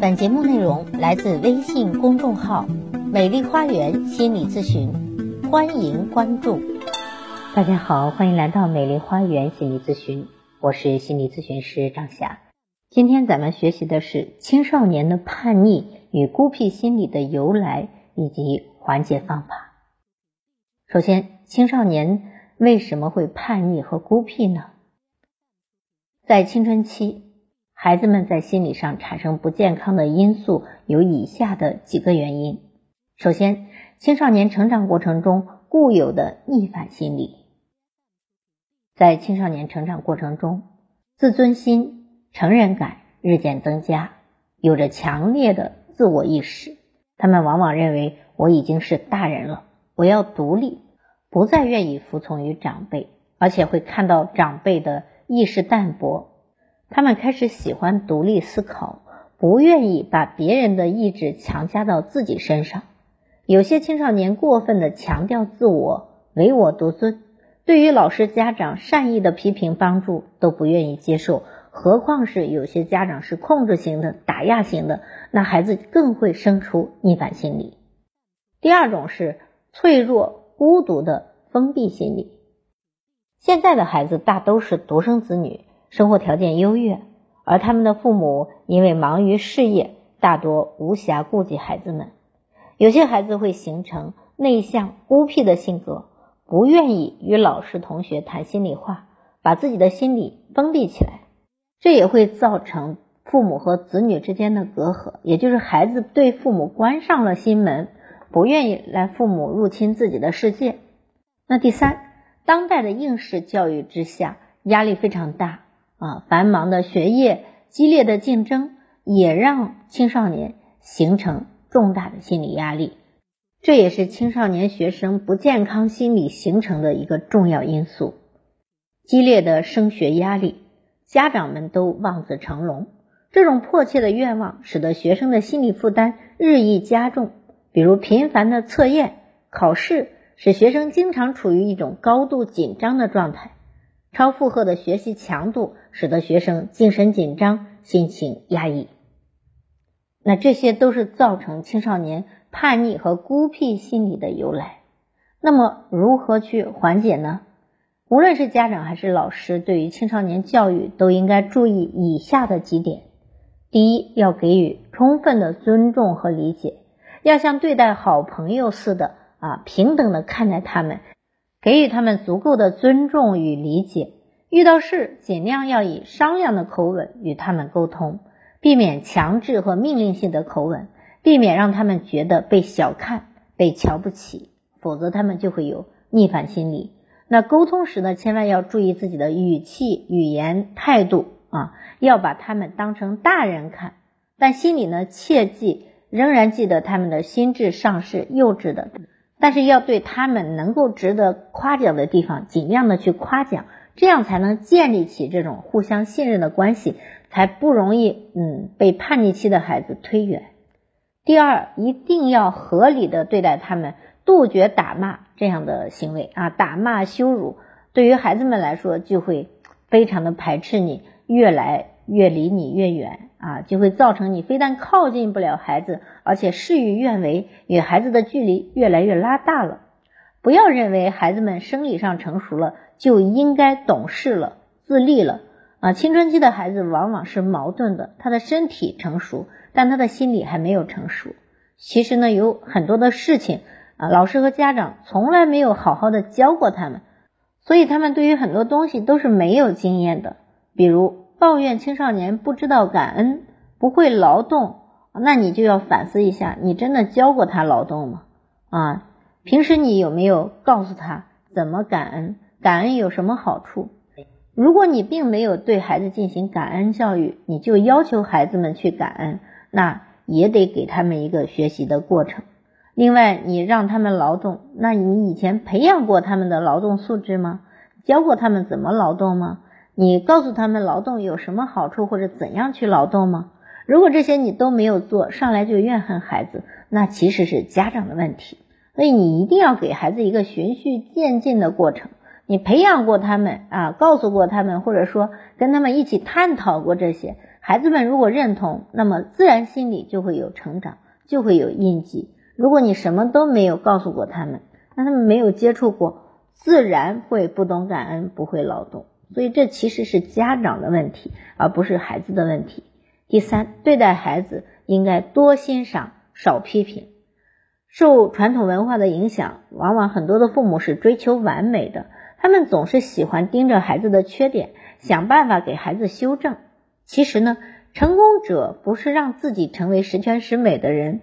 本节目内容来自微信公众号“美丽花园心理咨询”，欢迎关注。大家好，欢迎来到美丽花园心理咨询，我是心理咨询师张霞。今天咱们学习的是青少年的叛逆与孤僻心理的由来以及缓解方法。首先，青少年为什么会叛逆和孤僻呢？在青春期。孩子们在心理上产生不健康的因素有以下的几个原因。首先，青少年成长过程中固有的逆反心理，在青少年成长过程中，自尊心、成人感日渐增加，有着强烈的自我意识。他们往往认为我已经是大人了，我要独立，不再愿意服从于长辈，而且会看到长辈的意识淡薄。他们开始喜欢独立思考，不愿意把别人的意志强加到自己身上。有些青少年过分的强调自我，唯我独尊，对于老师、家长善意的批评、帮助都不愿意接受。何况是有些家长是控制型的、打压型的，那孩子更会生出逆反心理。第二种是脆弱、孤独的封闭心理。现在的孩子大都是独生子女。生活条件优越，而他们的父母因为忙于事业，大多无暇顾及孩子们。有些孩子会形成内向孤僻的性格，不愿意与老师、同学谈心里话，把自己的心理封闭起来。这也会造成父母和子女之间的隔阂，也就是孩子对父母关上了心门，不愿意来父母入侵自己的世界。那第三，当代的应试教育之下，压力非常大。啊，繁忙的学业、激烈的竞争，也让青少年形成重大的心理压力，这也是青少年学生不健康心理形成的一个重要因素。激烈的升学压力，家长们都望子成龙，这种迫切的愿望使得学生的心理负担日益加重。比如频繁的测验、考试，使学生经常处于一种高度紧张的状态。超负荷的学习强度使得学生精神紧张、心情压抑，那这些都是造成青少年叛逆和孤僻心理的由来。那么如何去缓解呢？无论是家长还是老师，对于青少年教育都应该注意以下的几点：第一，要给予充分的尊重和理解，要像对待好朋友似的啊，平等的看待他们。给予他们足够的尊重与理解，遇到事尽量要以商量的口吻与他们沟通，避免强制和命令性的口吻，避免让他们觉得被小看、被瞧不起，否则他们就会有逆反心理。那沟通时呢，千万要注意自己的语气、语言、态度啊，要把他们当成大人看，但心里呢，切记仍然记得他们的心智尚是幼稚的。但是要对他们能够值得夸奖的地方，尽量的去夸奖，这样才能建立起这种互相信任的关系，才不容易嗯被叛逆期的孩子推远。第二，一定要合理的对待他们，杜绝打骂这样的行为啊，打骂羞辱对于孩子们来说就会非常的排斥你，越来越离你越远。啊，就会造成你非但靠近不了孩子，而且事与愿违，与孩子的距离越来越拉大了。不要认为孩子们生理上成熟了就应该懂事了、自立了啊！青春期的孩子往往是矛盾的，他的身体成熟，但他的心理还没有成熟。其实呢，有很多的事情啊，老师和家长从来没有好好的教过他们，所以他们对于很多东西都是没有经验的，比如。抱怨青少年不知道感恩，不会劳动，那你就要反思一下，你真的教过他劳动吗？啊，平时你有没有告诉他怎么感恩？感恩有什么好处？如果你并没有对孩子进行感恩教育，你就要求孩子们去感恩，那也得给他们一个学习的过程。另外，你让他们劳动，那你以前培养过他们的劳动素质吗？教过他们怎么劳动吗？你告诉他们劳动有什么好处或者怎样去劳动吗？如果这些你都没有做，上来就怨恨孩子，那其实是家长的问题。所以你一定要给孩子一个循序渐进的过程，你培养过他们啊，告诉过他们，或者说跟他们一起探讨过这些，孩子们如果认同，那么自然心里就会有成长，就会有印记。如果你什么都没有告诉过他们，那他们没有接触过，自然会不懂感恩，不会劳动。所以这其实是家长的问题，而不是孩子的问题。第三，对待孩子应该多欣赏，少批评。受传统文化的影响，往往很多的父母是追求完美的，他们总是喜欢盯着孩子的缺点，想办法给孩子修正。其实呢，成功者不是让自己成为十全十美的人。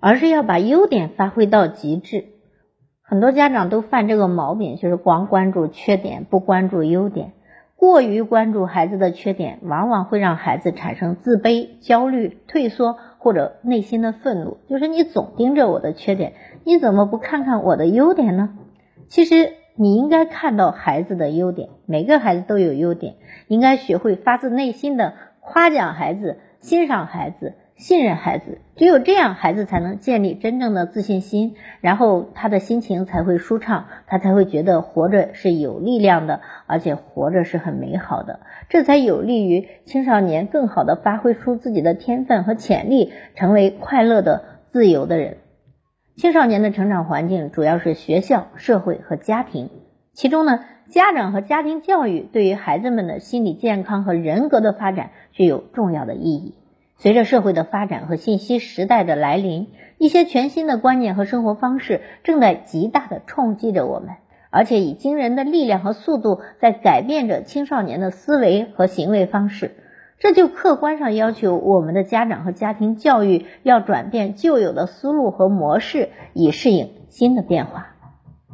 而是要把优点发挥到极致，很多家长都犯这个毛病，就是光关注缺点，不关注优点。过于关注孩子的缺点，往往会让孩子产生自卑、焦虑、退缩或者内心的愤怒。就是你总盯着我的缺点，你怎么不看看我的优点呢？其实你应该看到孩子的优点，每个孩子都有优点，应该学会发自内心的夸奖孩子，欣赏孩子。信任孩子，只有这样，孩子才能建立真正的自信心，然后他的心情才会舒畅，他才会觉得活着是有力量的，而且活着是很美好的，这才有利于青少年更好的发挥出自己的天分和潜力，成为快乐的、自由的人。青少年的成长环境主要是学校、社会和家庭，其中呢，家长和家庭教育对于孩子们的心理健康和人格的发展具有重要的意义。随着社会的发展和信息时代的来临，一些全新的观念和生活方式正在极大的冲击着我们，而且以惊人的力量和速度在改变着青少年的思维和行为方式。这就客观上要求我们的家长和家庭教育要转变旧有的思路和模式，以适应新的变化。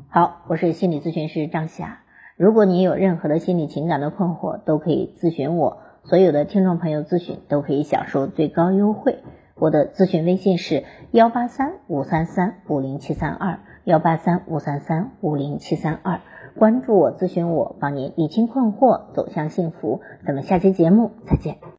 好，我是心理咨询师张霞。如果你有任何的心理情感的困惑，都可以咨询我。所有的听众朋友咨询都可以享受最高优惠。我的咨询微信是幺八三五三三五零七三二幺八三五三三五零七三二。关注我，咨询我，帮您理清困惑，走向幸福。咱们下期节目再见。